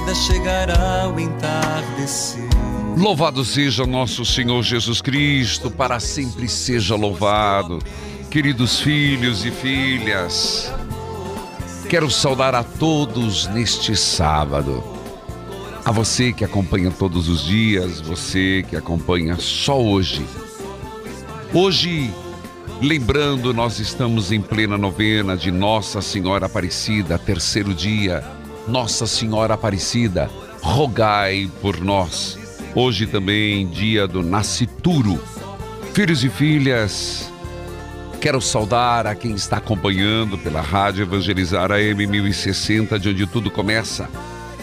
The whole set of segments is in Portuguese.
vida chegará o entardecer. Louvado seja nosso Senhor Jesus Cristo, para sempre seja louvado. Queridos filhos e filhas, quero saudar a todos neste sábado. A você que acompanha todos os dias, você que acompanha só hoje. Hoje, lembrando, nós estamos em plena novena de Nossa Senhora Aparecida, terceiro dia. Nossa Senhora Aparecida, rogai por nós. Hoje também dia do nascituro. Filhos e filhas, quero saudar a quem está acompanhando pela Rádio Evangelizar AM 1060, de onde tudo começa.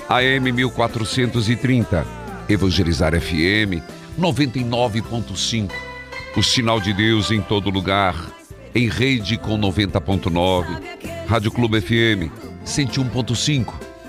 AM 1430, Evangelizar FM 99.5. O sinal de Deus em todo lugar, em rede com 90.9, Rádio Clube FM 101.5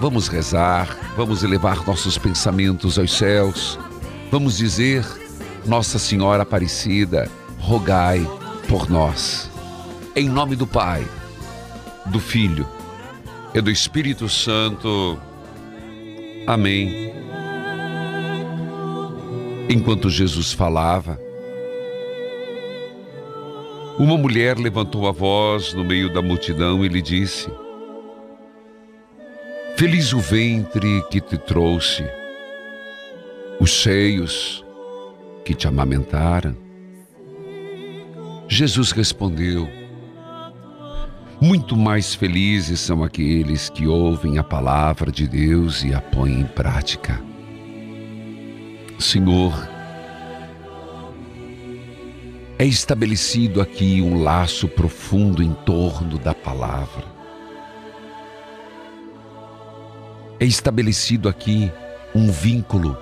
vamos rezar, vamos elevar nossos pensamentos aos céus, vamos dizer, Nossa Senhora Aparecida, rogai por nós. Em nome do Pai, do Filho e do Espírito Santo. Amém. Enquanto Jesus falava, uma mulher levantou a voz no meio da multidão e lhe disse: Feliz o ventre que te trouxe, os seios que te amamentaram. Jesus respondeu: Muito mais felizes são aqueles que ouvem a palavra de Deus e a põem em prática. Senhor, é estabelecido aqui um laço profundo em torno da palavra. É estabelecido aqui um vínculo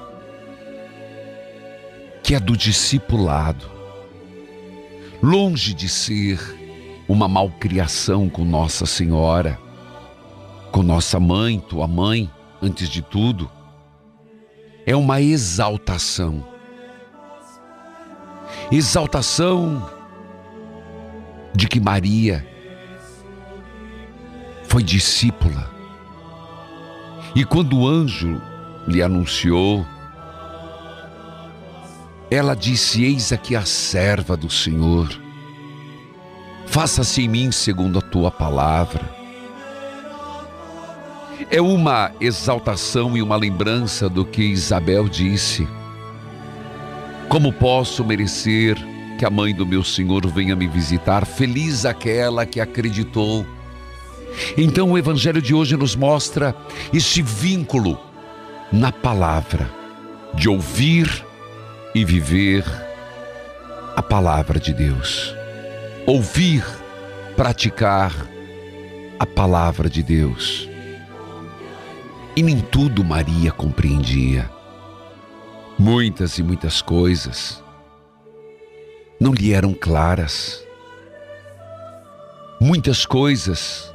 que é do discipulado, longe de ser uma malcriação com Nossa Senhora, com nossa mãe, tua mãe, antes de tudo, é uma exaltação. Exaltação de que Maria foi discípula. E quando o anjo lhe anunciou, ela disse: Eis aqui a serva do Senhor. Faça-se em mim segundo a tua palavra. É uma exaltação e uma lembrança do que Isabel disse. Como posso merecer que a mãe do meu Senhor venha me visitar? Feliz aquela que acreditou. Então o Evangelho de hoje nos mostra esse vínculo na palavra, de ouvir e viver a palavra de Deus. Ouvir praticar a palavra de Deus. E nem tudo Maria compreendia. Muitas e muitas coisas não lhe eram claras. Muitas coisas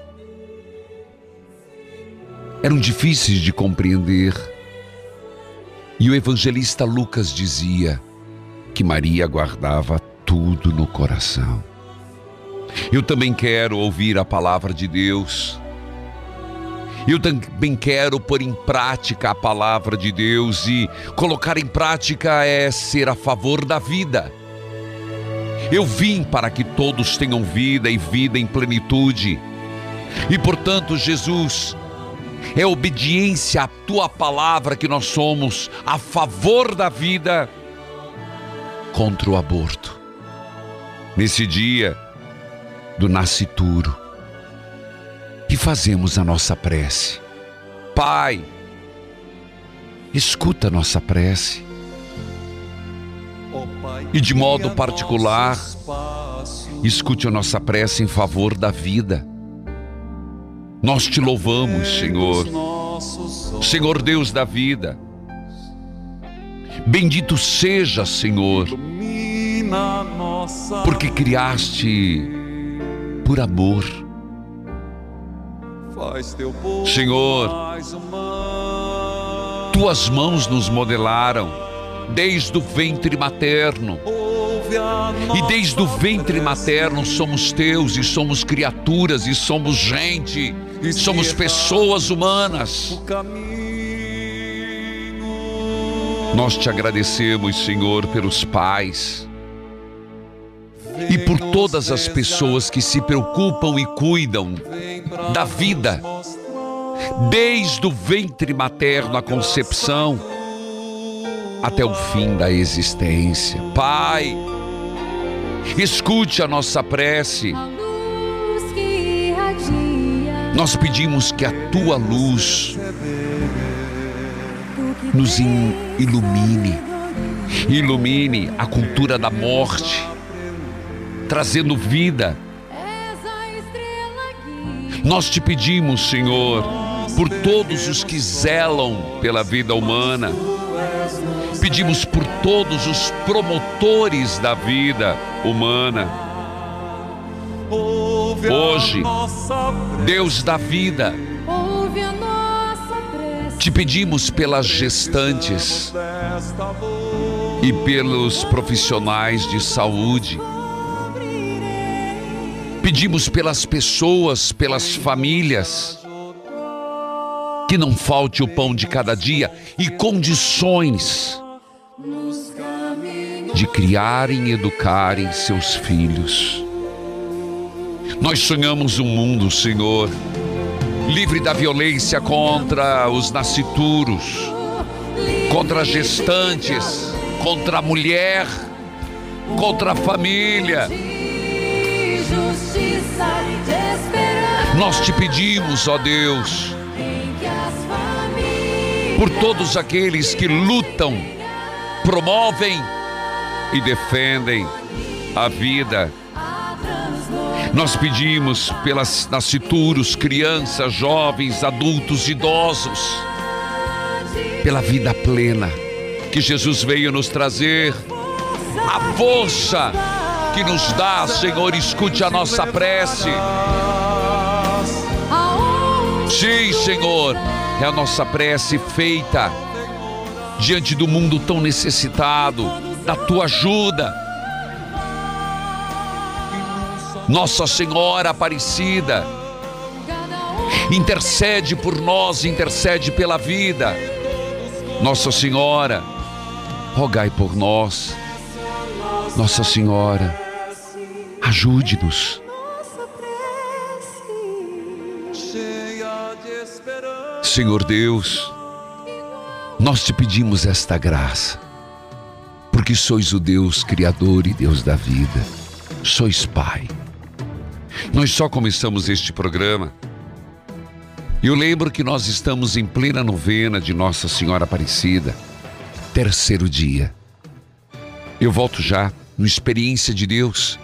eram difíceis de compreender. E o evangelista Lucas dizia que Maria guardava tudo no coração. Eu também quero ouvir a palavra de Deus. Eu também quero pôr em prática a palavra de Deus e colocar em prática é ser a favor da vida. Eu vim para que todos tenham vida e vida em plenitude. E portanto, Jesus, é obediência à tua palavra que nós somos a favor da vida contra o aborto. Nesse dia do nascituro, e fazemos a nossa prece. Pai, escuta a nossa prece. E de modo particular, escute a nossa prece em favor da vida. Nós te louvamos, Senhor. Senhor Deus da vida. Bendito seja, Senhor, porque criaste por amor. Senhor, tuas mãos nos modelaram desde o ventre materno. E desde o ventre materno somos teus e somos criaturas e somos gente, somos pessoas humanas. Nós te agradecemos, Senhor, pelos pais e por todas as pessoas que se preocupam e cuidam da vida, desde o ventre materno à concepção até o fim da existência. Pai, escute a nossa prece. Nós pedimos que a tua luz nos ilumine, ilumine a cultura da morte, trazendo vida. Nós te pedimos, Senhor, por todos os que zelam pela vida humana, pedimos por todos os promotores da vida humana. Hoje, Deus da vida, te pedimos pelas gestantes e pelos profissionais de saúde. Pedimos pelas pessoas, pelas famílias, que não falte o pão de cada dia e condições de criarem e educarem seus filhos. Nós sonhamos um mundo, Senhor, livre da violência contra os nascituros, contra gestantes, contra a mulher, contra a família. Nós te pedimos, ó Deus, por todos aqueles que lutam, promovem e defendem a vida. Nós pedimos pelas nascituros, crianças, jovens, adultos, idosos, pela vida plena que Jesus veio nos trazer, a força que nos dá, Senhor, escute a nossa prece. Sim, Senhor, é a nossa prece feita diante do mundo tão necessitado da tua ajuda. Nossa Senhora Aparecida, intercede por nós, intercede pela vida. Nossa Senhora, rogai por nós. Nossa Senhora, ajude-nos. Senhor Deus, nós te pedimos esta graça porque sois o Deus Criador e Deus da vida, sois Pai. Nós só começamos este programa. E eu lembro que nós estamos em plena novena de Nossa Senhora Aparecida, terceiro dia. Eu volto já no Experiência de Deus.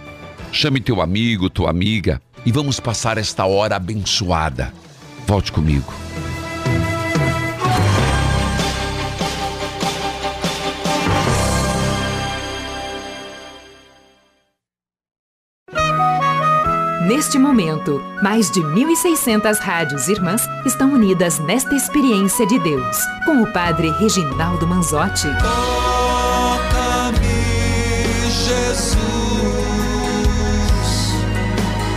Chame teu amigo, tua amiga, e vamos passar esta hora abençoada. Volte comigo. Neste momento, mais de 1.600 rádios irmãs estão unidas nesta experiência de Deus, com o Padre Reginaldo Manzotti. Toca-me, Jesus,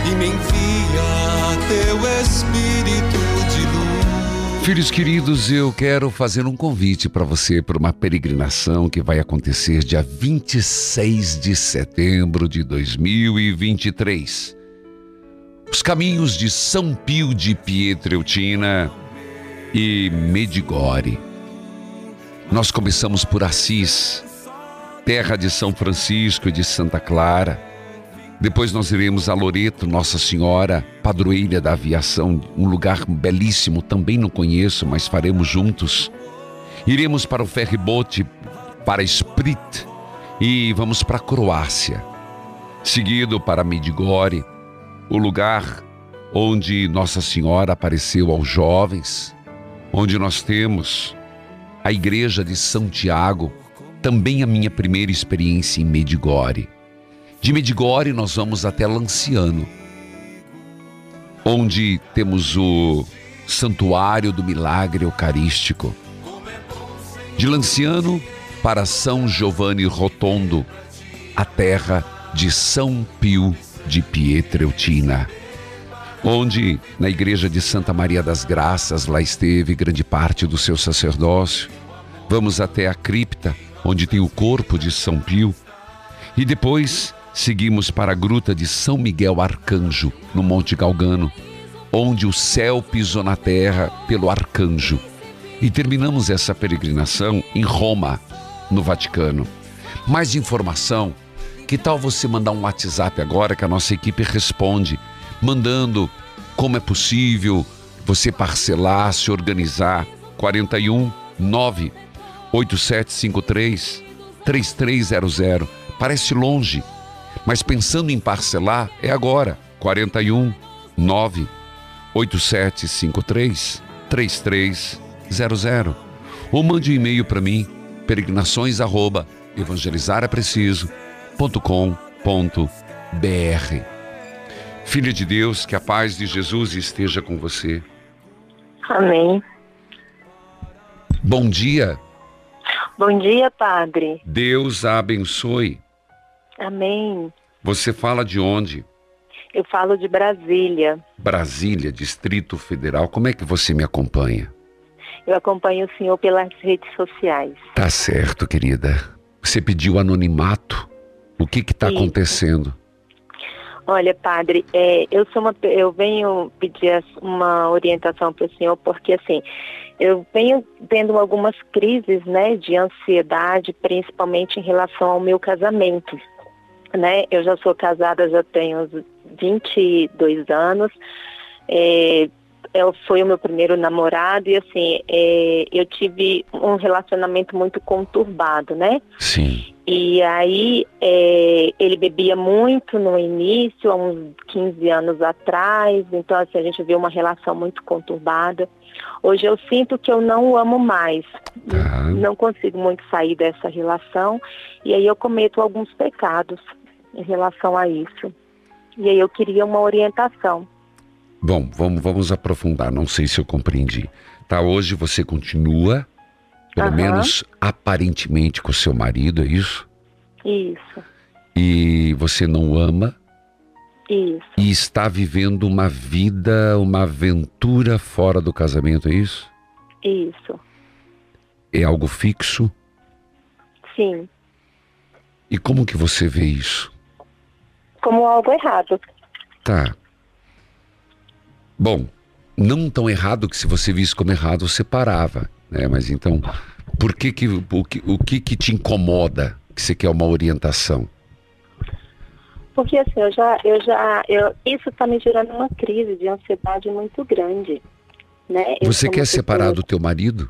e me envia teu Espírito de luz. Filhos queridos, eu quero fazer um convite para você para uma peregrinação que vai acontecer dia 26 de setembro de 2023. Os caminhos de São Pio de Pietreutina e Medigore. Nós começamos por Assis, terra de São Francisco e de Santa Clara. Depois nós iremos a Loreto, Nossa Senhora, padroeira da aviação, um lugar belíssimo, também não conheço, mas faremos juntos. Iremos para o ferryboat, para Split e vamos para a Croácia. Seguido para Medigore, o lugar onde Nossa Senhora apareceu aos jovens, onde nós temos a igreja de São Tiago, também a minha primeira experiência em Medigore. De Medigore nós vamos até Lanciano, onde temos o Santuário do Milagre Eucarístico. De Lanciano para São Giovanni Rotondo, a terra de São Pio de Pietreutina, onde na igreja de Santa Maria das Graças lá esteve grande parte do seu sacerdócio. Vamos até a cripta, onde tem o corpo de São Pio, e depois seguimos para a gruta de São Miguel Arcanjo, no Monte Galgano, onde o céu pisou na terra pelo arcanjo. E terminamos essa peregrinação em Roma, no Vaticano. Mais informação que tal você mandar um WhatsApp agora que a nossa equipe responde, mandando como é possível você parcelar, se organizar. 41 9 8753 3300. Parece longe, mas pensando em parcelar é agora. 41 9 8753 3300. Ou mande um e-mail para mim, peregrinações arroba www.com.br. Filha de Deus, que a paz de Jesus esteja com você. Amém. Bom dia, Bom dia, Padre. Deus a abençoe. Amém. Você fala de onde? Eu falo de Brasília. Brasília, Distrito Federal. Como é que você me acompanha? Eu acompanho o senhor pelas redes sociais. Tá certo, querida. Você pediu anonimato. O que tá Isso. acontecendo? Olha, padre, é, eu sou uma, eu venho pedir uma orientação para o senhor porque assim, eu venho tendo algumas crises, né, de ansiedade, principalmente em relação ao meu casamento, né? Eu já sou casada, já tenho uns 22 anos. É, foi o meu primeiro namorado e assim, é, eu tive um relacionamento muito conturbado, né? Sim. E aí é, ele bebia muito no início, há uns 15 anos atrás, então assim, a gente viu uma relação muito conturbada. Hoje eu sinto que eu não o amo mais, Tá. não consigo muito sair dessa relação, e aí eu cometo alguns pecados em relação a isso. E aí eu queria uma orientação. Bom, vamos, vamos aprofundar. Não sei se eu compreendi. Tá, hoje você continua, pelo Aham. menos aparentemente, com seu marido, é isso? Isso, E você não ama isso, e está vivendo uma vida, uma aventura fora do casamento, é isso? isso, É algo fixo? sim, E como que você vê isso? como algo errado. Tá. Bom, não tão errado que se você visse como errado, você parava, né? Mas então, por que que, o que, o que que te incomoda que você quer uma orientação? Porque assim, eu já, eu já, eu, isso está me gerando uma crise de ansiedade muito grande, né? Eu Você quer separar pessoa- do teu marido?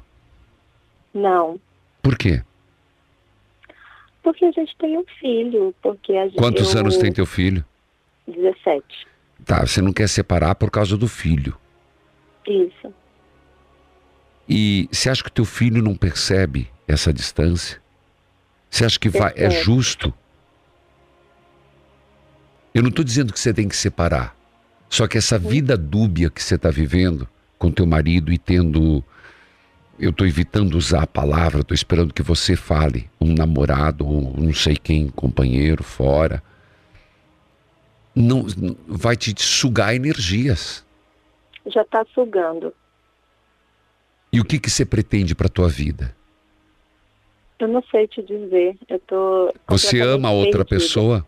Não, Por quê? porque a gente tem um filho, porque a gente... Quantos eu- anos tem teu filho? 17. Tá, você não quer separar por causa do filho. Isso. E você acha que o teu filho não percebe essa distância? Você acha que vai, é justo? Eu não estou dizendo que você tem que separar. Só que essa vida dúbia que você está vivendo com teu marido e tendo. Eu estou evitando usar a palavra, estou esperando que você fale. Um namorado, ou não sei quem, companheiro, fora. Não, vai te sugar energias. Já está sugando. E o que, que você pretende para tua vida? Eu não sei te dizer. Eu tô. Você ama a outra perdida. pessoa?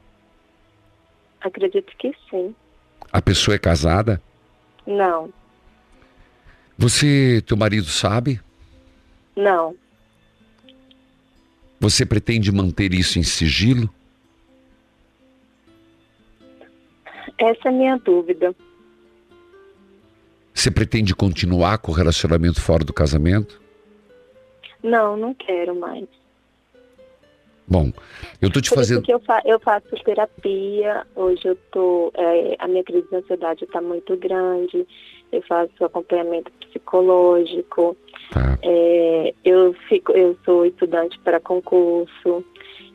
Acredito que sim. A pessoa é casada? Não. Você, teu marido sabe? Não. Você pretende manter isso em sigilo? Essa é a minha dúvida. Você pretende continuar com o relacionamento fora do casamento? Não, não quero mais. Bom, eu tô te Por fazendo. isso eu, fa eu faço terapia. Hoje eu tô. é, a minha crise de ansiedade está muito grande. Eu faço acompanhamento psicológico. Tá. É, eu fico, eu sou estudante para concurso.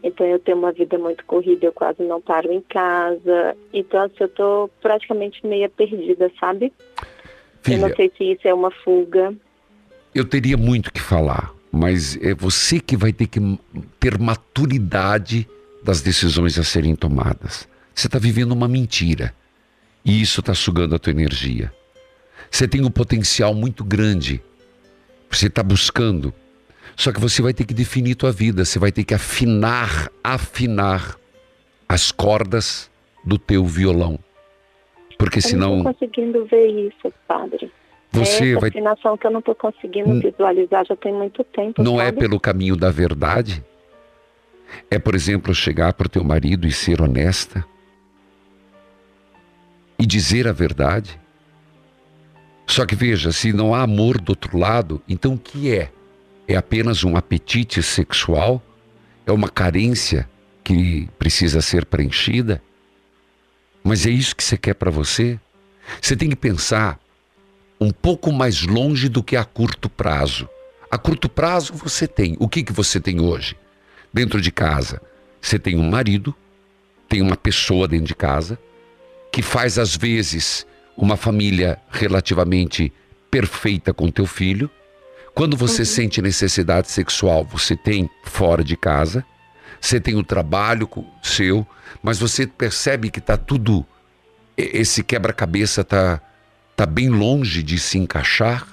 Então eu tenho uma vida muito corrida, eu quase não paro em casa. Então assim, eu tô praticamente meia perdida, sabe? Eu não Filha, sei se isso é uma fuga. eu teria muito que falar, mas é você que vai ter que ter maturidade das decisões a serem tomadas. Você está vivendo uma mentira e isso está sugando a tua energia. Você tem um potencial muito grande. Você está buscando. Só que você vai ter que definir tua vida. Você vai ter que afinar, afinar as cordas do teu violão. Porque Eu não senão estou conseguindo ver isso, padre. você é essa vai. afinação que eu não estou conseguindo Hum. visualizar já tem muito tempo. Não é sabe? pelo caminho da verdade? É, por exemplo, chegar para o teu marido e ser honesta? E dizer a verdade? Só que veja, se não há amor do outro lado, então o que é? É apenas um apetite sexual? É uma carência que precisa ser preenchida? Mas é isso que você quer para você? Você tem que pensar um pouco mais longe do que a curto prazo. A curto prazo você tem. O que, que você tem hoje? Dentro de casa, você tem um marido, tem uma pessoa dentro de casa, que faz às vezes uma família relativamente perfeita com teu filho. Quando você sente necessidade sexual, você tem fora de casa. Você tem o trabalho seu, mas você percebe que está tudo. Esse quebra-cabeça está tá bem longe de se encaixar.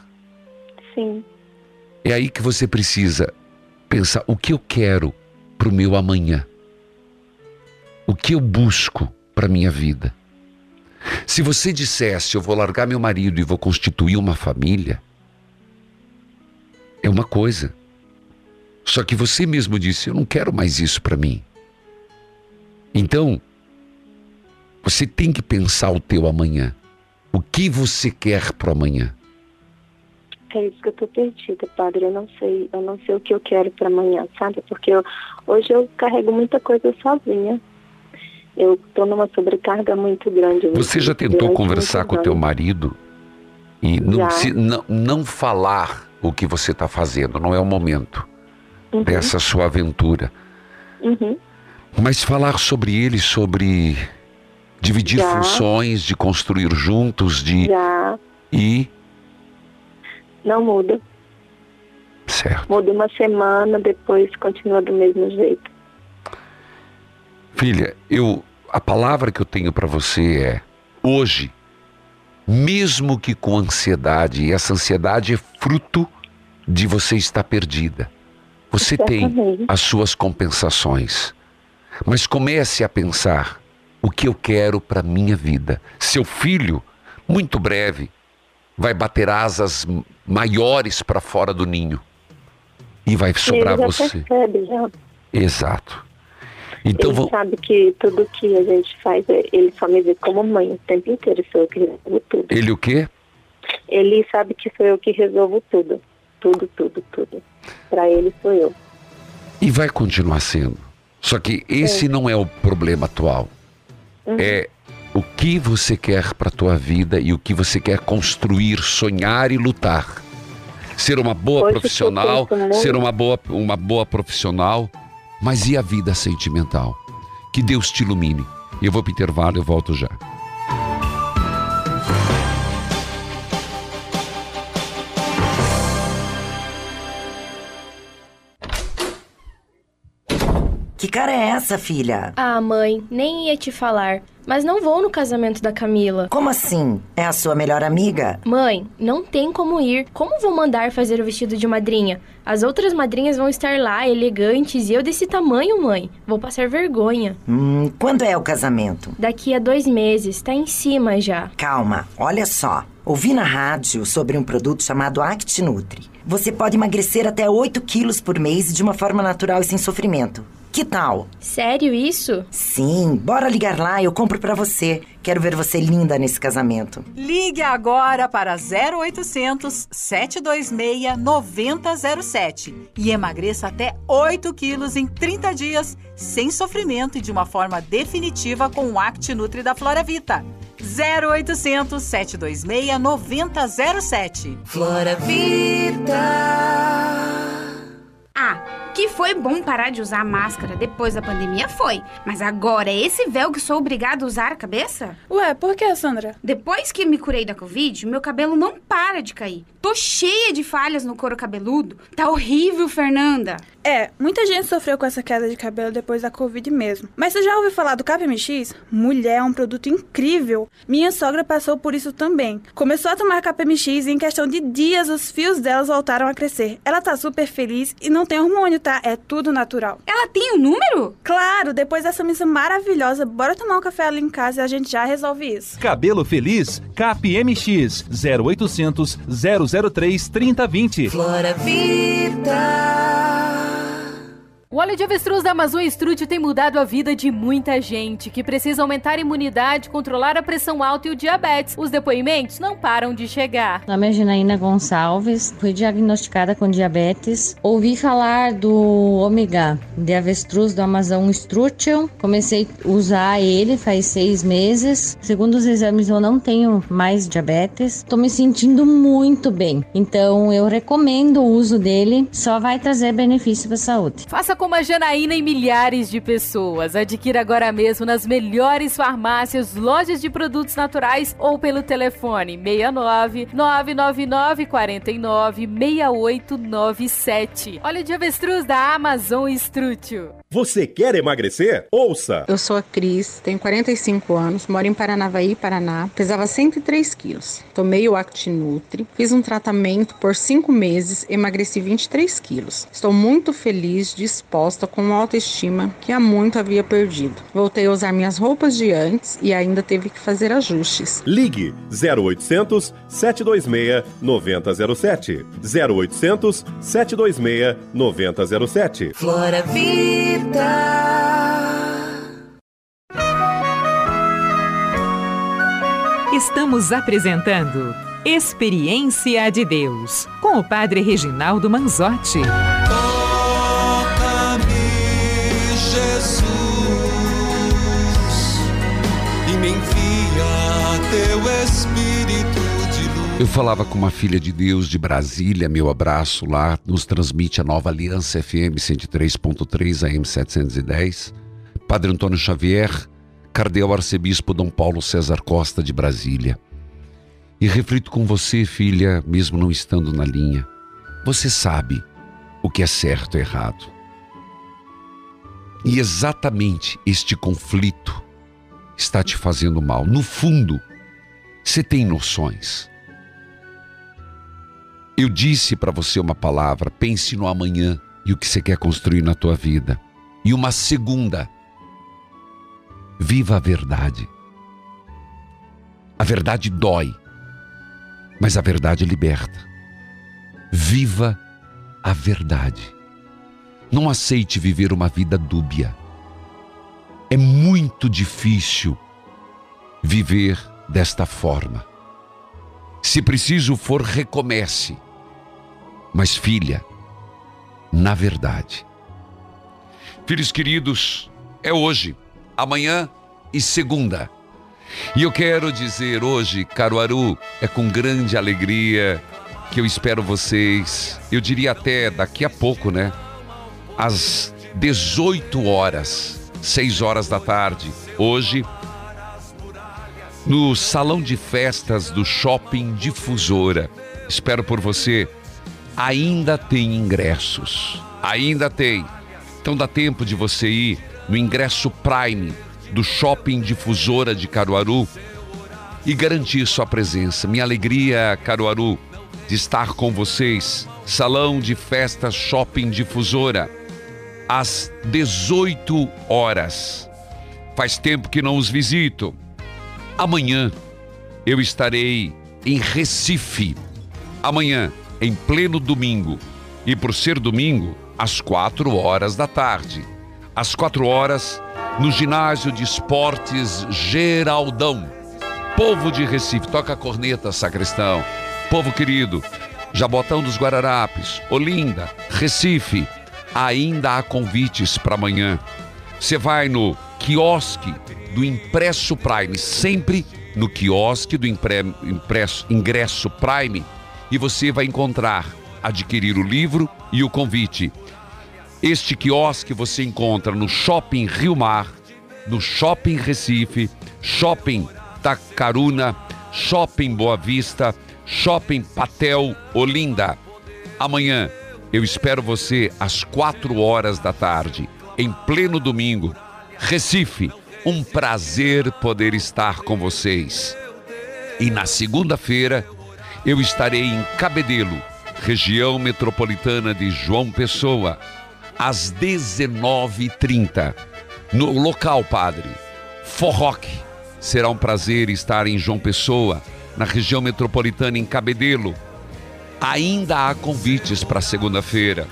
Sim. É aí que você precisa pensar o que eu quero para o meu amanhã. O que eu busco para minha vida. Se você dissesse eu vou largar meu marido e vou constituir uma família, é uma coisa. Só que você mesmo disse eu não quero mais isso para mim. Então, você tem que pensar o teu amanhã. O que você quer para amanhã? É isso que eu tô perdida, padre. Eu não sei, eu não sei o que eu quero para amanhã, sabe? Porque eu- hoje eu carrego muita coisa sozinha. Eu tô numa sobrecarga muito grande. Você já tentou durante conversar com o teu marido e não, precisa- não, não falar o que você está fazendo, não é o momento Uhum, dessa sua aventura, uhum. mas falar sobre ele, sobre dividir Já. funções, de construir juntos, de Já e não muda. certo. Muda uma semana, depois continua do mesmo jeito. Filha, eu a palavra que eu tenho para você é hoje, mesmo que com ansiedade, e essa ansiedade é fruto de você estar perdida. Você tem as suas compensações. Mas comece a pensar o que eu quero para minha vida. Seu filho, muito breve, vai bater asas maiores para fora do ninho. E vai sobrar ele já você. percebe, já. Exato. Então ele vou- sabe que tudo que a gente faz, ele só me vê como mãe o tempo inteiro, sou eu que resolvo tudo. ele o quê? Ele sabe que sou eu que resolvo tudo. Tudo, tudo, tudo. Pra ele sou eu. E vai continuar sendo. Só que esse não é o problema atual. Uhum. É o que você quer para a tua vida e o que você quer construir, sonhar e lutar. Ser uma boa Hoje profissional, ser uma boa, uma boa profissional, mas e a vida sentimental? Que Deus te ilumine. Eu vou para o intervalo, eu volto já. Que cara é essa, filha? Ah, mãe, nem ia te falar. Mas não vou no casamento da Camila. Como assim? É a sua melhor amiga? Mãe, não tem como ir. Como vou mandar fazer o vestido de madrinha? As outras madrinhas vão estar lá, elegantes, e eu desse tamanho, mãe. Vou passar vergonha. Hum, quando é o casamento? Daqui a dois meses, tá em cima já. Calma, olha só. Ouvi na rádio sobre um produto chamado ActiNutri. Você pode emagrecer até 8 quilos por mês de uma forma natural e sem sofrimento. Que tal? Sério isso? Sim, bora ligar lá, eu compro pra você. Quero ver você linda nesse casamento. Ligue agora para 0800 726 9007 e emagreça até 8 quilos em 30 dias, sem sofrimento e de uma forma definitiva com o Act Nutri da Flora Vita. 0800 726 9007. Flora Vida. Ah, que foi bom parar de usar máscara depois da pandemia, foi. Mas agora, é esse véu que sou obrigada a usar a cabeça? Ué, por que, Sandra? Depois que me curei da Covid, meu cabelo não para de cair. Tô cheia de falhas no couro cabeludo. Tá horrível, Fernanda. É, muita gente sofreu com essa queda de cabelo depois da Covid mesmo. Mas você já ouviu falar do KPMX? Mulher, é um produto incrível. Minha sogra passou por isso também. Começou a tomar KPMX e em questão de dias os fios delas voltaram a crescer. Ela tá super feliz e não tem hormônio, tá? É tudo natural. Ela tem o número? Claro, depois dessa missa maravilhosa, bora tomar um café ali em casa e a gente já resolve isso. Cabelo Feliz, CAPMX 0800 003 3020. Flora Vida. O óleo de avestruz da Amazônia Strute tem mudado a vida de muita gente que precisa aumentar a imunidade, controlar a pressão alta e o diabetes. Os depoimentos não param de chegar. Meu nome é Janaína Gonçalves, fui diagnosticada com diabetes. Ouvi falar do ômega de avestruz do Amazon Strutium. Comecei a usar ele faz seis meses. Segundo os exames, eu não tenho mais diabetes. Estou me sentindo muito bem. Então, eu recomendo o uso dele. Só vai trazer benefício para a saúde. Faça como a Janaína e milhares de pessoas. Adquira agora mesmo nas melhores farmácias, lojas de produtos naturais ou pelo telefone 69 999 49 6897. Óleo de avestruz da Amazon Strútil. Você quer emagrecer? Ouça! Eu sou a Cris, tenho 45 anos, moro em Paranavaí, Paraná, pesava 103 quilos. Tomei o Actinutri, fiz um tratamento por 5 meses, emagreci 23 quilos. Estou muito feliz, disposta, com uma autoestima que há muito havia perdido. Voltei a usar minhas roupas de antes e ainda teve que fazer ajustes. Ligue 0800 726 9007. 0800 726 9007. Flora Vida. Estamos apresentando Experiência de Deus com o Padre Reginaldo Manzotti. Eu falava com uma filha de Deus de Brasília, meu abraço lá, nos transmite a nova Aliança FM 103.3 AM 710. Padre Antônio Xavier, Cardeal Arcebispo Dom Paulo César Costa de Brasília. E reflito com você, filha, mesmo não estando na linha. Você sabe o que é certo e errado. E exatamente este conflito está te fazendo mal. No fundo, você tem noções. Eu disse para você uma palavra, pense no amanhã e o que você quer construir na tua vida. E uma segunda, viva a verdade. A verdade dói, mas a verdade liberta. Viva a verdade. Não aceite viver uma vida dúbia. É muito difícil viver desta forma. Se preciso for, recomece. Mas, filha, na verdade. Filhos queridos, é hoje, amanhã e segunda. E eu quero dizer hoje, Caruaru, é com grande alegria que eu espero vocês, eu diria até daqui a pouco, né? Às 18 horas, 6 horas da tarde, hoje, no salão de festas do Shopping Difusora. Espero por você. Ainda tem ingressos. Ainda tem. Então dá tempo de você ir no ingresso Prime do Shopping Difusora de Caruaru e garantir sua presença. Minha alegria, Caruaru, de estar com vocês. Salão de Festas Shopping Difusora, às 18 horas. Faz tempo que não os visito. Amanhã eu estarei em Recife. Amanhã, em pleno domingo. E por ser domingo, às quatro horas da tarde. Às quatro horas, no ginásio de esportes Geraldão. Povo de Recife, toca a corneta, sacristão. Povo querido, Jabotão dos Guararapes, Olinda, Recife, ainda há convites para amanhã. Você vai no quiosque do Impresso Prime, sempre no quiosque do impre, impresso, Ingresso Prime, e você vai encontrar, adquirir o livro e o convite. Este quiosque você encontra no Shopping Rio Mar, no Shopping Recife, Shopping Tacaruna, Shopping Boa Vista, Shopping Patel Olinda. Amanhã eu espero você às quatro horas da tarde, em pleno domingo. Recife, um prazer poder estar com vocês. E na segunda-feira eu estarei em Cabedelo, região metropolitana de João Pessoa, às 19h30. No local, padre, Forroque. Será um prazer estar em João Pessoa, na região metropolitana, em Cabedelo. Ainda há convites para segunda-feira.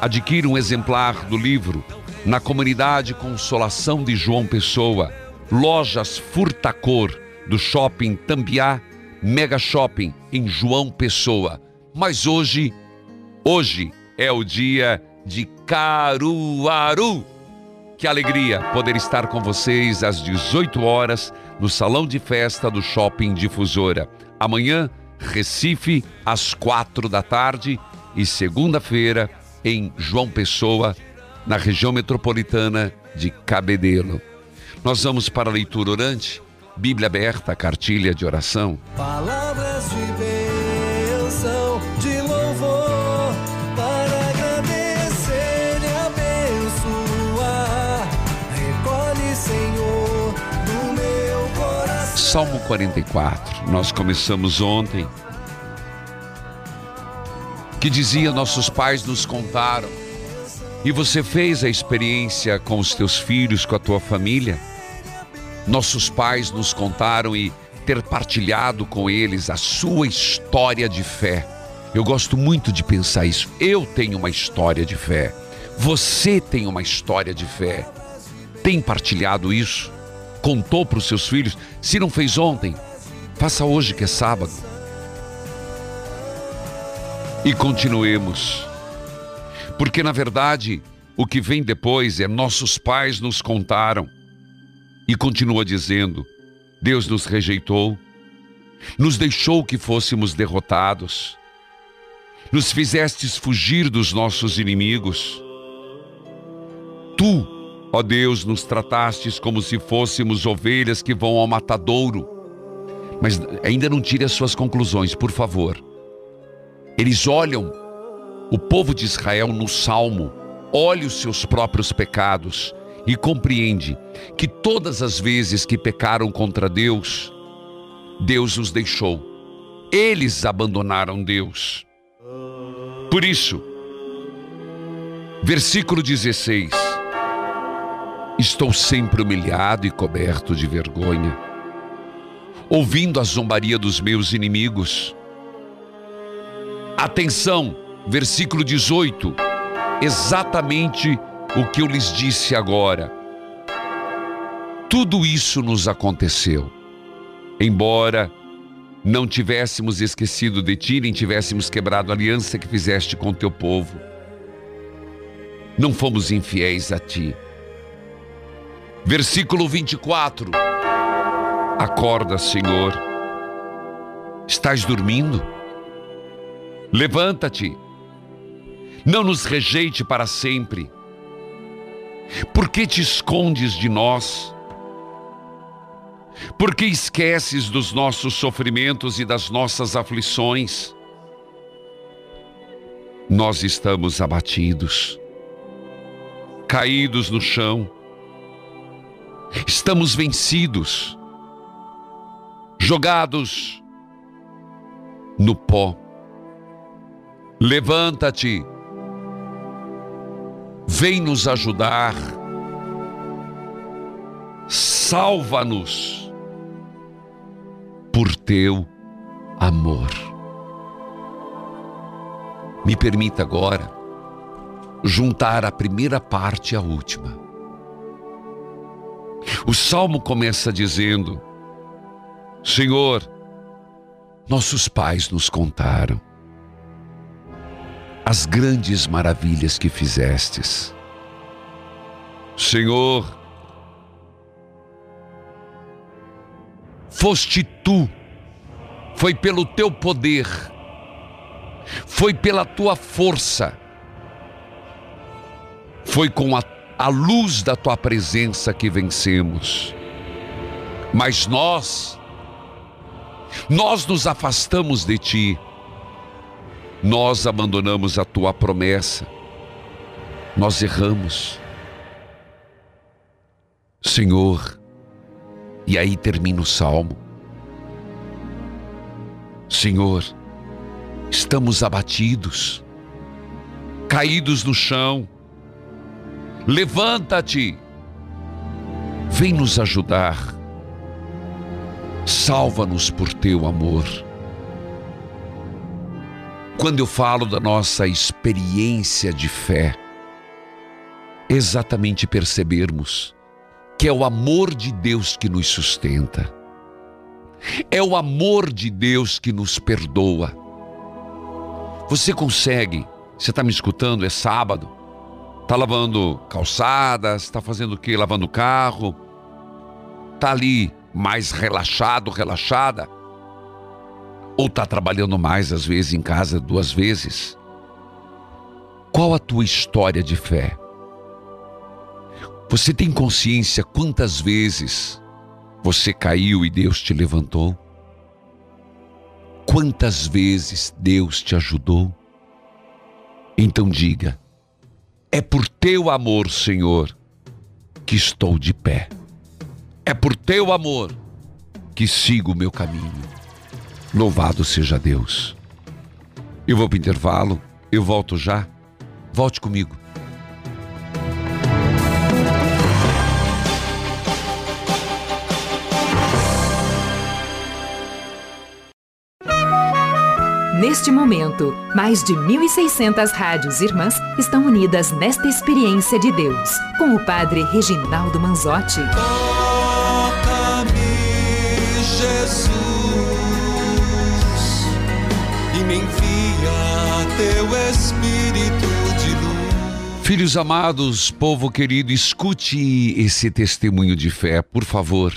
Adquira um exemplar do livro na comunidade Consolação de João Pessoa, lojas Furtacor do Shopping Tambiá, Mega Shopping em João Pessoa. Mas hoje, hoje é o dia de Caruaru. Que alegria poder estar com vocês às 18 horas no salão de festa do Shopping Difusora. Amanhã, Recife, às 4 da tarde e segunda-feira em João Pessoa, na região metropolitana de Cabedelo. Nós vamos para a leitura orante, Bíblia aberta, cartilha de oração. Palavras de bênção, de louvor, para agradecer e abençoar. Recolhe, Senhor, no meu coração. Salmo 44, nós começamos ontem, que dizia: Nossos pais nos contaram, e você fez a experiência com os teus filhos, com a tua família. Nossos pais nos contaram e ter partilhado com eles a sua história de fé. Eu gosto muito de pensar isso. Eu tenho uma história de fé. Você tem uma história de fé. Tem partilhado isso? Contou para os seus filhos? Se não fez ontem, faça hoje que é sábado. E continuemos. Porque na verdade, o que vem depois é nossos pais nos contaram. E continua dizendo: Deus nos rejeitou, nos deixou que fôssemos derrotados, nos fizestes fugir dos nossos inimigos. Tu, ó Deus, nos tratastes como se fôssemos ovelhas que vão ao matadouro. Mas ainda não tire as suas conclusões, por favor. Eles olham o povo de Israel no salmo, olha os seus próprios pecados e compreende que todas as vezes que pecaram contra Deus, Deus os deixou. Eles abandonaram Deus. Por isso, versículo 16: Estou sempre humilhado e coberto de vergonha, ouvindo a zombaria dos meus inimigos. Atenção, versículo 18, exatamente o que eu lhes disse agora. Tudo isso nos aconteceu, embora não tivéssemos esquecido de ti, nem tivéssemos quebrado a aliança que fizeste com teu povo. Não fomos infiéis a ti. Versículo 24. Acorda, Senhor. Estás dormindo? Levanta-te. Não nos rejeite para sempre. Por que te escondes de nós? Por que esqueces dos nossos sofrimentos e das nossas aflições? Nós estamos abatidos, caídos no chão, estamos vencidos, jogados no pó. Levanta-te, vem nos ajudar, salva-nos por teu amor. Me permita agora juntar a primeira parte à última. O salmo começa dizendo: Senhor, nossos pais nos contaram as grandes maravilhas que fizestes. Senhor, foste tu, foi pelo teu poder, foi pela tua força, foi com a, a luz da tua presença que vencemos. Mas nós, nós nos afastamos de ti, nós abandonamos a tua promessa, nós erramos. Senhor, e aí termina o salmo. Senhor, estamos abatidos, caídos no chão. Levanta-te, vem nos ajudar. Salva-nos por teu amor. Quando eu falo da nossa experiência de fé, exatamente percebermos que é o amor de Deus que nos sustenta. É o amor de Deus que nos perdoa. Você consegue, você está me escutando, é sábado, está lavando calçadas, está fazendo o quê? Lavando carro, está ali mais relaxado, relaxada, ou está trabalhando mais às vezes em casa duas vezes. Qual a tua história de fé? Você tem consciência quantas vezes você caiu e Deus te levantou? Quantas vezes Deus te ajudou? Então diga: é por teu amor, Senhor, que estou de pé. É por teu amor que sigo o meu caminho. Louvado seja Deus. Eu vou para o intervalo, eu volto já. Volte comigo. Neste momento, mais de 1.600 rádios irmãs estão unidas nesta experiência de Deus, com o Padre Reginaldo Manzotti. Filhos amados, povo querido, escute esse testemunho de fé, por favor.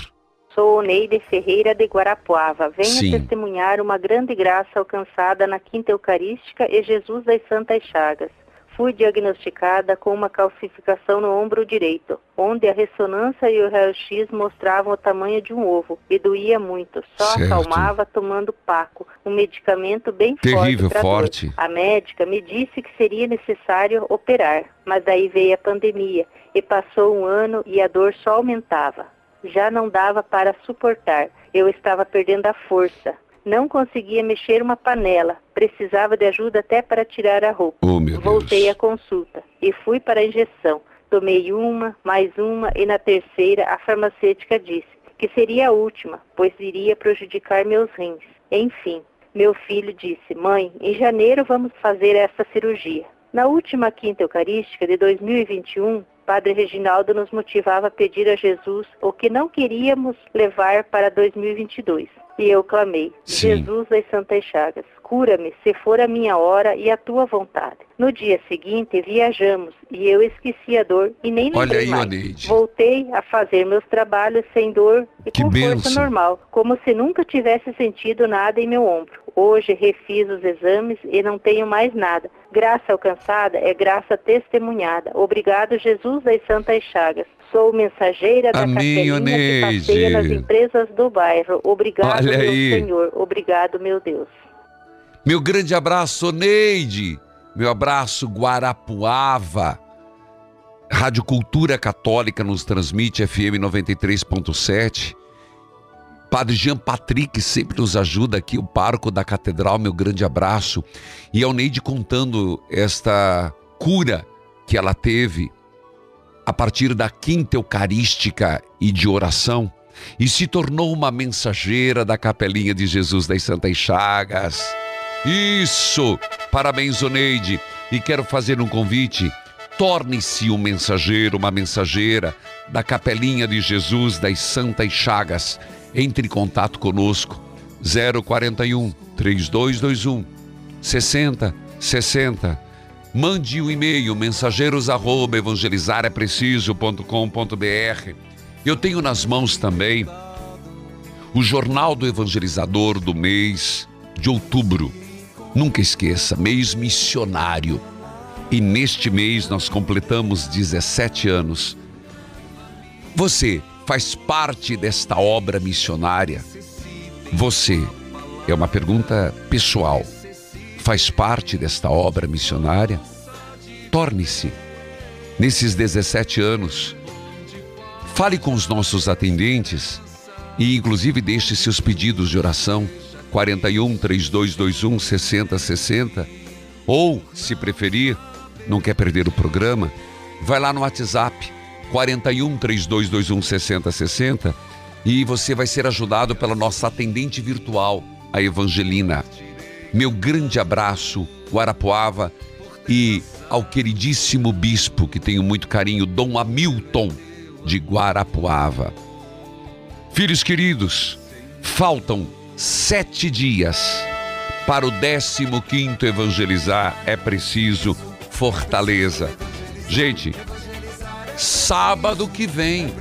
Sou Neide Ferreira de Guarapuava. Venho Sim. testemunhar uma grande graça alcançada na Quinta Eucarística e Jesus das Santas Chagas. Fui diagnosticada com uma calcificação no ombro direito, onde a ressonância e o raio-x mostravam o tamanho de um ovo e doía muito. Só Certo. acalmava tomando Paco, um medicamento bem Terrível, forte forte. A médica me disse que seria necessário operar, mas daí veio a pandemia e passou um ano e a dor só aumentava. Já não dava para suportar. Eu estava perdendo a força. Não conseguia mexer uma panela. Precisava de ajuda até para tirar a roupa. Oh, Voltei à consulta e fui para a injeção. Tomei uma, mais uma e na terceira a farmacêutica disse que seria a última, pois iria prejudicar meus rins. Enfim, meu filho disse: Mãe, em janeiro vamos fazer essa cirurgia. Na última quinta eucarística de 2021, Padre Reginaldo nos motivava a pedir a Jesus o que não queríamos levar para 2022. E eu clamei: Sim. Jesus das Santas Chagas, cura-me se for a minha hora e a tua vontade. No dia seguinte viajamos e eu esqueci a dor e nem Olha aí, mais. Oneide. Voltei a fazer meus trabalhos sem dor e Que com força bênção. normal, como se nunca tivesse sentido nada em meu ombro. Hoje refiz os exames e não tenho mais nada. Graça alcançada é graça testemunhada. Obrigado, Jesus das Santas Chagas. Sou mensageira da Amém, Capelinha que passeia nas Oneide. empresas do bairro. Obrigado, Olha meu aí. Senhor. Obrigado, meu Deus. Meu grande abraço, Neide. Meu abraço, Guarapuava. Rádio Cultura Católica nos transmite FM 93.7. Padre Jean Patrick sempre nos ajuda aqui, o parco da catedral, meu grande abraço. E a Neide contando esta cura que ela teve a partir da quinta eucarística e de oração e se tornou uma mensageira da Capelinha de Jesus das Santas Chagas. Isso! Parabéns, Oneide. E quero fazer um convite. Torne-se um mensageiro, uma mensageira da Capelinha de Jesus das Santas Chagas. Entre em contato conosco. 041 3221 6060. Mande o um e-mail mensageiros arroba evangelizarepreciso.com.br. Eu tenho nas mãos também o Jornal do Evangelizador do mês de outubro. Nunca esqueça, mês missionário. E neste mês nós completamos 17 anos. Você faz parte desta obra missionária? Você, é uma pergunta pessoal, faz parte desta obra missionária? Torne-se, nesses 17 anos, fale com os nossos atendentes e, inclusive, deixe seus pedidos de oração 41 3221 6060 ou, se preferir, não quer perder o programa, vai lá no WhatsApp 41 3221 6060 e você vai ser ajudado pela nossa atendente virtual, a Evangelina. Meu grande abraço, Guarapuava, e ao queridíssimo bispo, que tenho muito carinho, Dom Hamilton de Guarapuava. Filhos queridos, faltam sete dias para o 15 evangelizar. É preciso fortaleza. Gente, sábado que vem,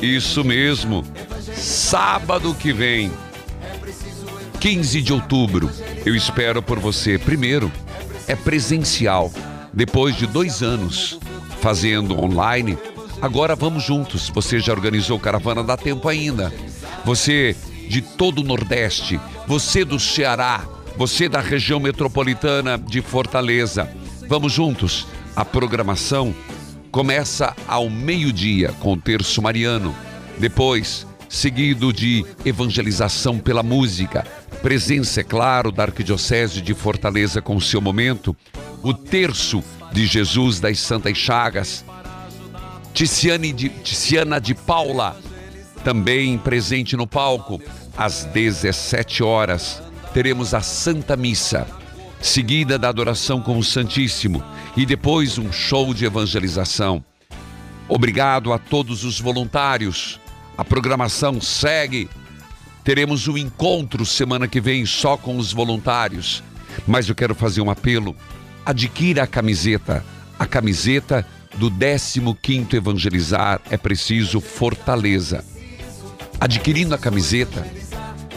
isso mesmo, sábado que vem, 15 de outubro, eu espero por você. Primeiro, é presencial. Depois de dois anos fazendo online, agora vamos juntos. Você já organizou caravana? Dá tempo ainda. Você de todo o Nordeste, você do Ceará, você da região metropolitana de Fortaleza. Vamos juntos. A programação começa ao meio-dia com o terço mariano. Depois, seguido de evangelização pela música. Presença, é claro, da Arquidiocese de Fortaleza com o seu momento. O terço de Jesus das Santas Chagas. Ticiane de, Ticiana de Paula, também presente no palco. Às 17 horas, teremos a Santa Missa, seguida da adoração com o Santíssimo e depois um show de evangelização. Obrigado a todos os voluntários. A programação segue. Teremos um encontro semana que vem só com os voluntários. Mas eu quero fazer um apelo. Adquira a camiseta. A camiseta do 15º Evangelizar é preciso fortaleza. Adquirindo a camiseta,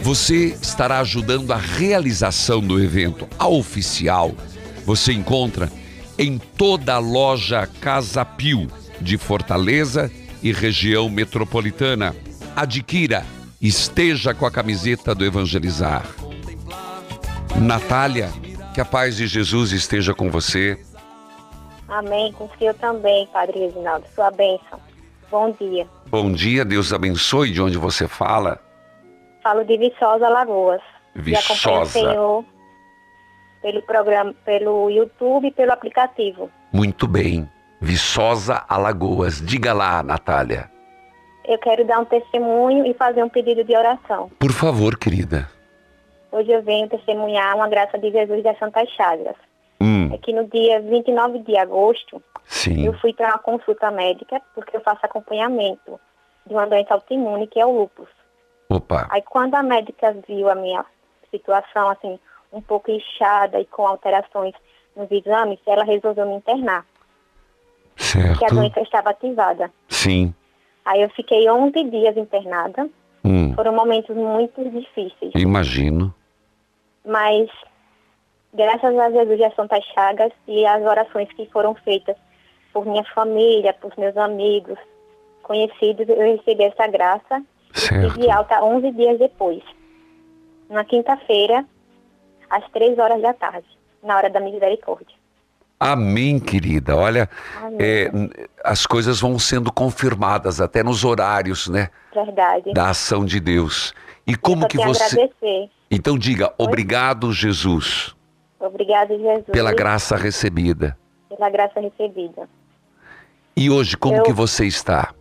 você estará ajudando a realização do evento. A oficial você encontra em toda a loja Casa Pio de Fortaleza e região metropolitana. Adquira, esteja com a camiseta do Evangelizar. Natália, que a paz de Jesus esteja com você. Amém. O Senhor também, Padre Reginaldo. Sua bênção. Bom dia. Bom dia, Deus abençoe de onde você fala. Falo de Viçosa, Lagoas. O Viçosa. Senhor pelo programa, pelo YouTube e pelo aplicativo. Muito bem. Viçosa, Alagoas. Diga lá, Natália. Eu quero dar um testemunho e fazer um pedido de oração. Por favor, querida. Hoje eu venho testemunhar uma graça de Jesus das Santas Chagas. Hum, É que no dia 29 de agosto, sim. eu fui para uma consulta médica, porque eu faço acompanhamento de uma doença autoimune, que é o lúpus. Opa. Aí quando a médica viu a minha situação, assim, um pouco inchada e com alterações nos exames, ela resolveu me internar. Certo. Que a doença estava ativada. Sim. Aí eu fiquei 11 dias internada. Hum, Foram momentos muito difíceis. imagino. Mas, graças a Jesus e a Santas Chagas e as orações que foram feitas por minha família, por meus amigos, conhecidos, eu recebi essa graça e de alta 11 dias depois. Na quinta-feira, às 3 horas da tarde, na hora da misericórdia. Amém, querida. Olha, Amém. é, as coisas vão sendo confirmadas até nos horários, né? Verdade. Da ação de Deus. E como que você. agradecer. Então diga, obrigado, Jesus, Obrigada, Jesus. pela graça recebida. Pela graça recebida. E hoje, como Eu- que você está?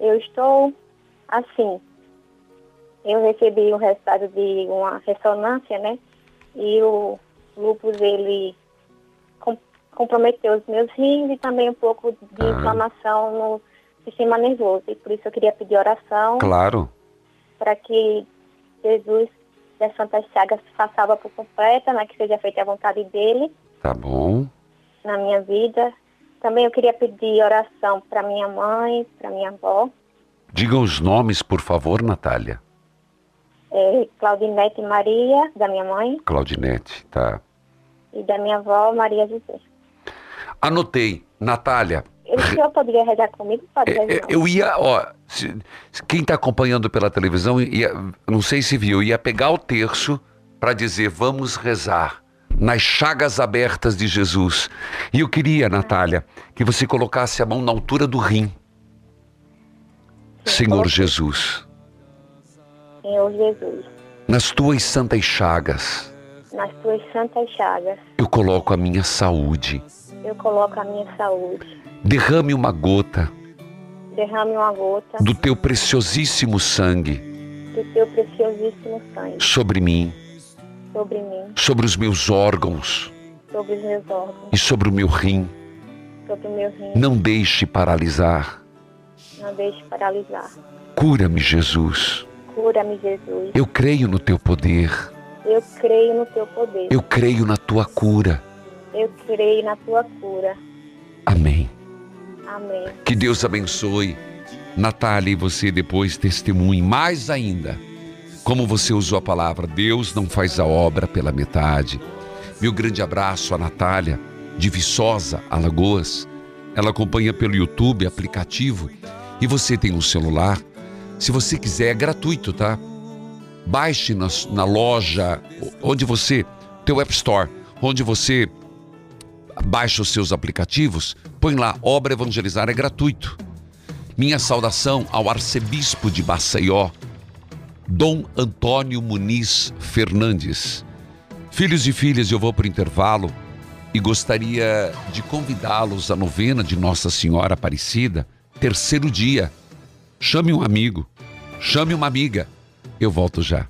Eu estou assim. Eu recebi o resultado de uma ressonância, né? E o lúpus, ele com- comprometeu os meus rins e também um pouco de Ah. inflamação no sistema nervoso. E por isso eu queria pedir oração Claro. para que Jesus das Santas Chagas faça a por completa, né? Que seja feita a vontade dele Tá bom. na minha vida. Também eu queria pedir oração para minha mãe, para minha avó. Diga os nomes, por favor, Natália. é, Claudinete Maria, da minha mãe, Claudinete, tá. E da minha avó, Maria José. Anotei. Natália, O senhor poderia rezar comigo? Pode rezar. É, eu ia, ó, se- quem está acompanhando pela televisão, ia, não sei se viu, ia pegar o terço para dizer vamos rezar nas chagas abertas de Jesus. E eu queria, Natália, que você colocasse a mão na altura do rim. Senhor Jesus, Senhor Jesus, nas tuas santas chagas, nas tuas santas chagas, eu coloco a minha saúde. eu coloco a minha saúde. Derrame uma gota Derrame uma gota do teu preciosíssimo sangue do teu preciosíssimo sangue sobre mim, sobre mim, sobre os meus órgãos sobre os meus órgãos, e sobre o meu rim. sobre o meu rim. Não deixe paralisar. Não deixe paralisar. Cura-me, Jesus. Cura-me, Jesus. Eu creio no teu poder. Eu creio no teu poder. Eu creio na tua cura. Eu creio na tua cura. Amém. Amém. Que Deus abençoe. Natália, e você depois testemunhe mais ainda como você usou a palavra. Deus não faz a obra pela metade. Meu grande abraço à Natália, de Viçosa, Alagoas. Ela acompanha pelo YouTube, aplicativo. E você tem um celular. Se você quiser, é gratuito, tá? Baixe na, na loja, onde você, teu App Store, onde você baixa os seus aplicativos, põe lá, Obra Evangelizar é gratuito. Minha saudação ao arcebispo de Maceió, Dom Antônio Muniz Fernandes. Filhos e filhas, eu vou para o intervalo e gostaria de convidá-los à novena de Nossa Senhora Aparecida, terceiro dia. Chame um amigo, chame uma amiga. Eu volto já.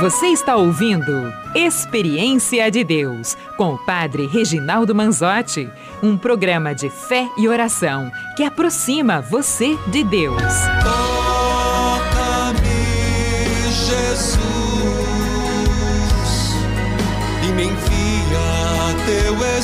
Você está ouvindo Experiência de Deus com o Padre Reginaldo Manzotti, um programa de fé e oração que aproxima você de Deus.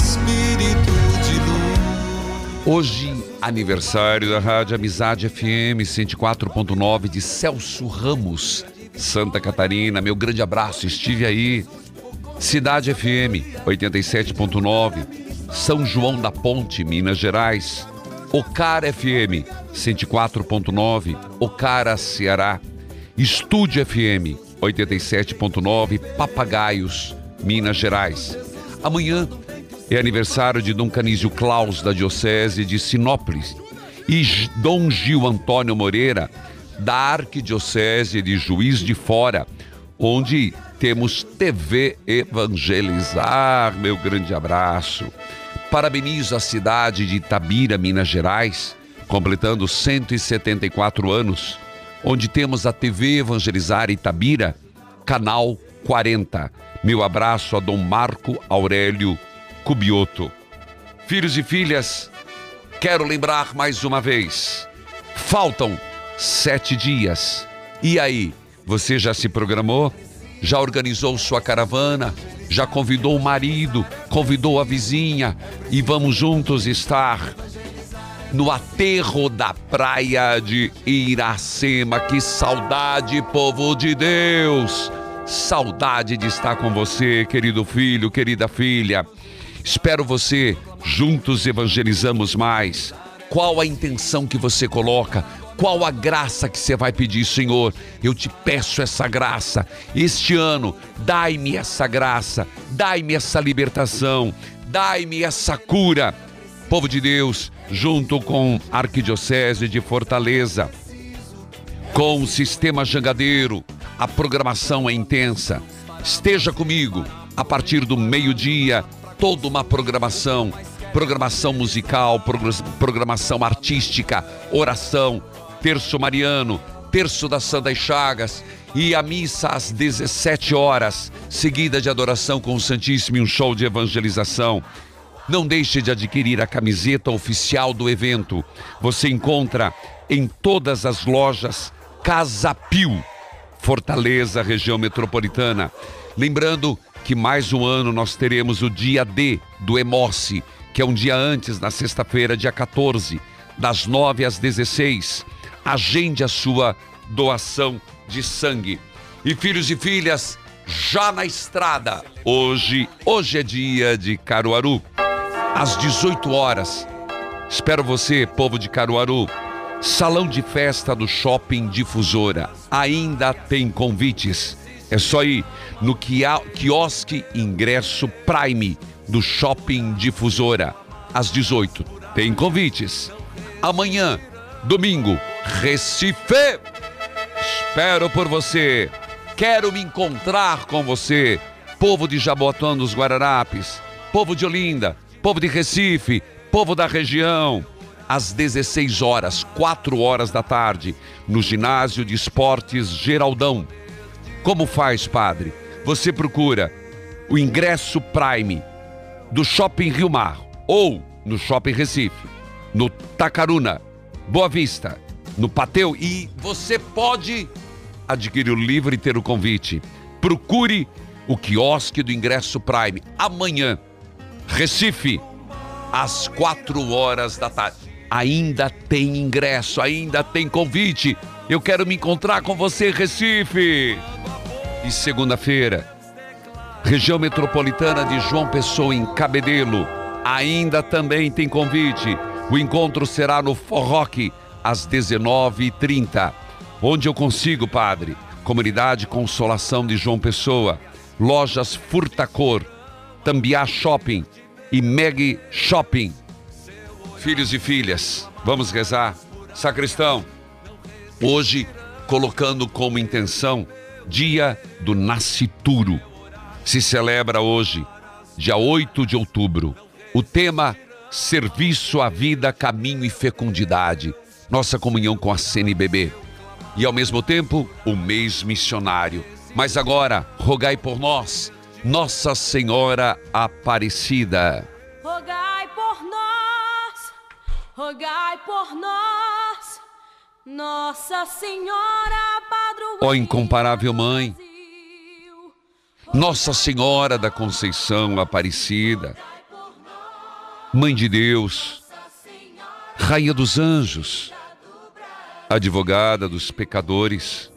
Espírito de luz. Hoje, aniversário da Rádio Amizade FM 104.9 de Celso Ramos, Santa Catarina. Meu grande abraço, estive aí. Cidade FM 87.9, São João da Ponte, Minas Gerais. Ocara FM 104.9, Ocara, Ceará. Estúdio FM 87.9, Papagaios, Minas Gerais. Amanhã é aniversário de Dom Canísio Claus da Diocese de Sinópolis e Dom Gil Antônio Moreira da Arquidiocese de Juiz de Fora, onde temos TV Evangelizar. Meu grande abraço. Parabenizo a cidade de Itabira, Minas Gerais, completando 174 anos, onde temos a TV Evangelizar Itabira, canal 40. Meu abraço a Dom Marco Aurélio Cubioto. Filhos e filhas, quero lembrar mais uma vez: faltam sete dias. E aí, você já se programou? Já organizou sua caravana? Já convidou o marido? Convidou a vizinha? E vamos juntos estar no aterro da praia de Iracema. Que saudade, povo de Deus! Saudade de estar com você, querido filho, querida filha. Espero você, juntos evangelizamos mais. Qual a intenção que você coloca? Qual a graça que você vai pedir, Senhor? Eu te peço essa graça. Este ano, dai-me essa graça, dai-me essa libertação, dai-me essa cura. Povo de Deus, junto com a Arquidiocese de Fortaleza, com o Sistema Jangadeiro, a programação é intensa. Esteja comigo a partir do meio-dia, toda uma programação, programação musical, programação artística, oração, terço mariano, terço das Santas Chagas e a missa às 17 horas, seguida de adoração com o Santíssimo e um show de evangelização. Não deixe de adquirir a camiseta oficial do evento. Você encontra em todas as lojas Casa Pio, Fortaleza, região metropolitana. Lembrando que mais um ano nós teremos o dia D do Emoce, que é um dia antes, na sexta-feira, dia 14, das 9 às 16. Agende a sua doação de sangue. E filhos e filhas, já na estrada. Hoje, hoje é dia de Caruaru às 18 horas. Espero você, povo de Caruaru. Salão de festa do Shopping Difusora. Ainda tem convites. É só ir no quiosque ingresso Prime do Shopping Difusora. Às 18. Tem convites. Amanhã, domingo, Recife. Espero por você. Quero me encontrar com você. Povo de Jaboatão dos Guararapes. Povo de Olinda povo de Recife, povo da região, às 16 horas, 4 horas da tarde, no ginásio de esportes Geraldão. Como faz, padre? Você procura o ingresso Prime do Shopping Rio Mar ou no Shopping Recife, no Tacaruna, Boa Vista, no Pateu e você pode adquirir o livro e ter o convite. Procure o quiosque do ingresso Prime amanhã Recife, às quatro horas da tarde. Ainda tem ingresso, ainda tem convite. Eu quero me encontrar com você, Recife. E segunda-feira, região metropolitana de João Pessoa, em Cabedelo. Ainda também tem convite. O encontro será no Forroque, às 19h30. Onde eu consigo, padre? Comunidade Consolação de João Pessoa. Lojas Furtacor. Tambiá Shopping e Meg Shopping. Filhos e filhas, vamos rezar. Sacristão, hoje colocando como intenção Dia do Nascituro. Se celebra hoje, dia 8 de outubro. O tema Serviço à Vida, Caminho e Fecundidade. Nossa comunhão com a CNBB. E ao mesmo tempo, o mês missionário. Mas agora, rogai por nós nossa Senhora Aparecida. Rogai por nós, rogai por nós, Nossa Senhora Padroeira. Ó incomparável Mãe, Nossa Senhora da Conceição Aparecida, Mãe de Deus, Rainha dos Anjos, advogada dos pecadores,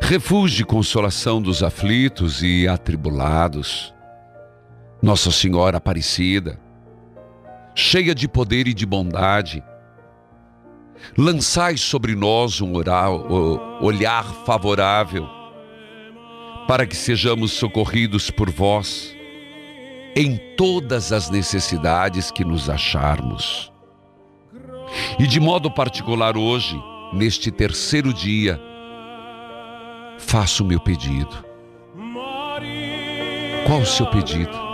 refúgio e consolação dos aflitos e atribulados. Nossa Senhora Aparecida, cheia de poder e de bondade, lançai sobre nós um olhar favorável, para que sejamos socorridos por vós em todas as necessidades que nos acharmos. E de modo particular hoje, neste terceiro dia, faço o meu pedido. Qual o seu pedido?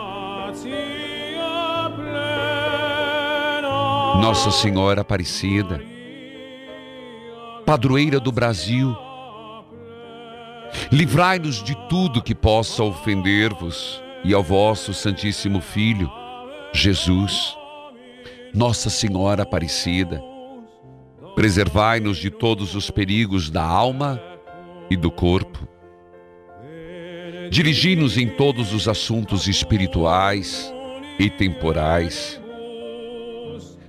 Nossa Senhora Aparecida, padroeira do Brasil, livrai-nos de tudo que possa ofender-vos e ao vosso Santíssimo Filho, Jesus. Nossa Senhora Aparecida, preservai-nos de todos os perigos da alma e do corpo. Dirigi-nos em todos os assuntos espirituais e temporais.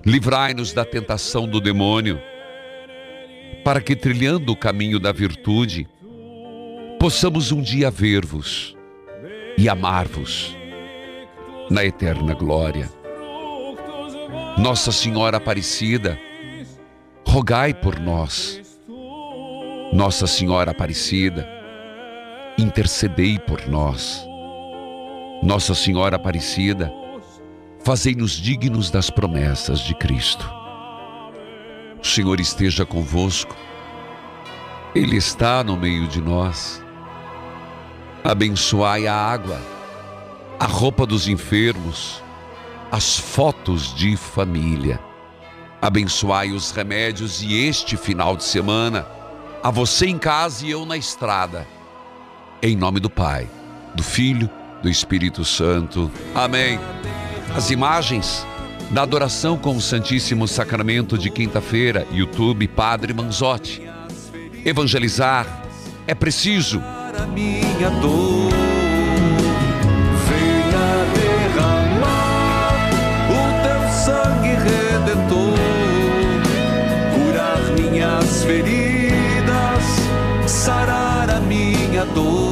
Livrai-nos da tentação do demônio, para que, trilhando o caminho da virtude, possamos um dia ver-vos e amar-vos na eterna glória. Nossa Senhora Aparecida, rogai por nós. Nossa Senhora Aparecida, intercedei por nós. Nossa Senhora Aparecida, fazei-nos dignos das promessas de Cristo. O Senhor esteja convosco, Ele está no meio de nós. Abençoai a água, a roupa dos enfermos, as fotos de família. Abençoai os remédios e este final de semana, a você em casa e eu na estrada. Em nome do Pai, do Filho, do Espírito Santo. Amém. As imagens da adoração com o Santíssimo Sacramento de quinta-feira, YouTube Padre Manzotti. Evangelizar é preciso. feridas, sarar a minha dor.